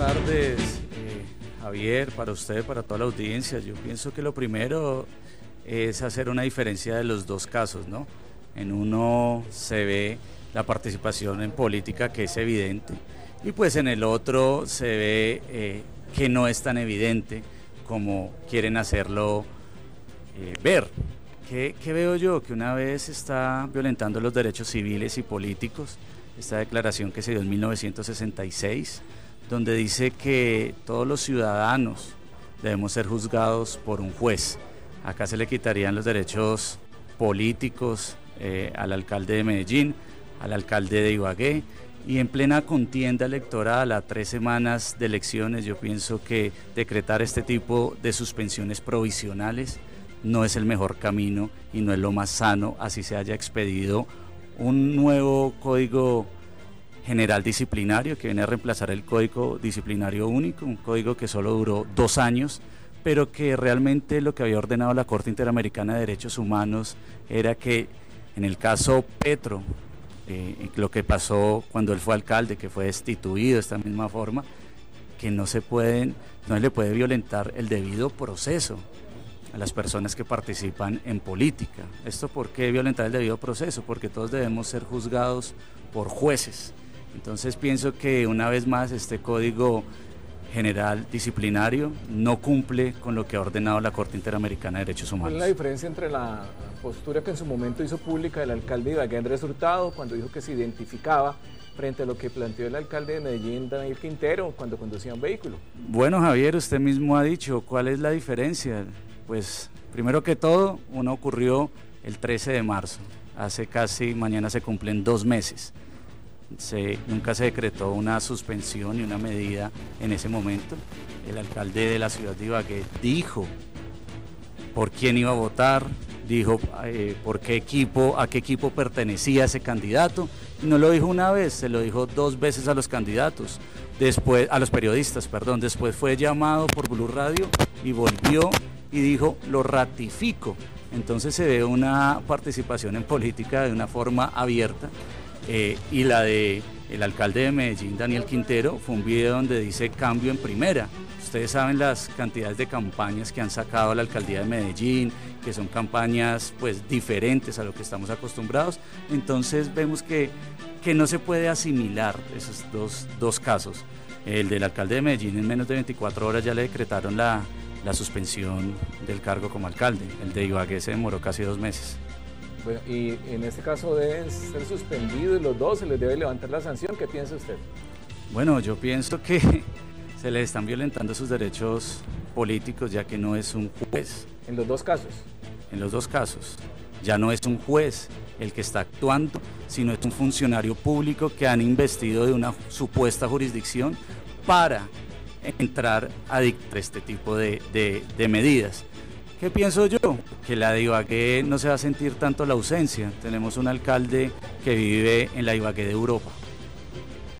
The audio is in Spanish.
tardes, eh, Javier, para usted, para toda la audiencia. Yo pienso que lo primero es hacer una diferencia de los dos casos, ¿no? En uno se ve la participación en política que es evidente y pues en el otro se ve eh, que no es tan evidente como quieren hacerlo eh, ver. ¿Qué, ¿Qué veo yo? Que una vez está violentando los derechos civiles y políticos, esta declaración que se dio en 1966, donde dice que todos los ciudadanos debemos ser juzgados por un juez. Acá se le quitarían los derechos políticos eh, al alcalde de Medellín, al alcalde de Ibagué, y en plena contienda electoral a tres semanas de elecciones, yo pienso que decretar este tipo de suspensiones provisionales no es el mejor camino y no es lo más sano, así se haya expedido un nuevo código general disciplinario que viene a reemplazar el código disciplinario único, un código que solo duró dos años, pero que realmente lo que había ordenado la Corte Interamericana de Derechos Humanos era que en el caso Petro, eh, lo que pasó cuando él fue alcalde, que fue destituido de esta misma forma, que no se pueden, no se le puede violentar el debido proceso a las personas que participan en política. ¿Esto por qué violentar el debido proceso? Porque todos debemos ser juzgados por jueces. Entonces pienso que una vez más este código general disciplinario no cumple con lo que ha ordenado la Corte Interamericana de Derechos Humanos. ¿Cuál es la diferencia entre la postura que en su momento hizo pública el alcalde Ibagué Andrés Hurtado cuando dijo que se identificaba frente a lo que planteó el alcalde de Medellín Daniel Quintero cuando conducía un vehículo? Bueno Javier, usted mismo ha dicho cuál es la diferencia. Pues primero que todo, uno ocurrió el 13 de marzo, hace casi, mañana se cumplen dos meses nunca se decretó una suspensión ni una medida en ese momento. El alcalde de la ciudad de Ibagué dijo por quién iba a votar, dijo eh, por qué equipo, a qué equipo pertenecía ese candidato. Y no lo dijo una vez, se lo dijo dos veces a los candidatos, después, a los periodistas, perdón. Después fue llamado por Blue Radio y volvió y dijo, lo ratifico. Entonces se ve una participación en política de una forma abierta eh, y la de el alcalde de Medellín, Daniel Quintero, fue un video donde dice cambio en primera. Ustedes saben las cantidades de campañas que han sacado la alcaldía de Medellín, que son campañas pues diferentes a lo que estamos acostumbrados. Entonces vemos que, que no se puede asimilar esos dos, dos casos. El del alcalde de Medellín en menos de 24 horas ya le decretaron la, la suspensión del cargo como alcalde. El de Ibagué se demoró casi dos meses. Bueno, y en este caso deben ser suspendidos los dos, se les debe levantar la sanción. ¿Qué piensa usted? Bueno, yo pienso que se les están violentando sus derechos políticos ya que no es un juez. En los dos casos. En los dos casos. Ya no es un juez el que está actuando, sino es un funcionario público que han investido de una supuesta jurisdicción para entrar a dictar este tipo de, de medidas. ¿Qué pienso yo? Que la de Ibagué no se va a sentir tanto la ausencia. Tenemos un alcalde que vive en la Ibagué de Europa.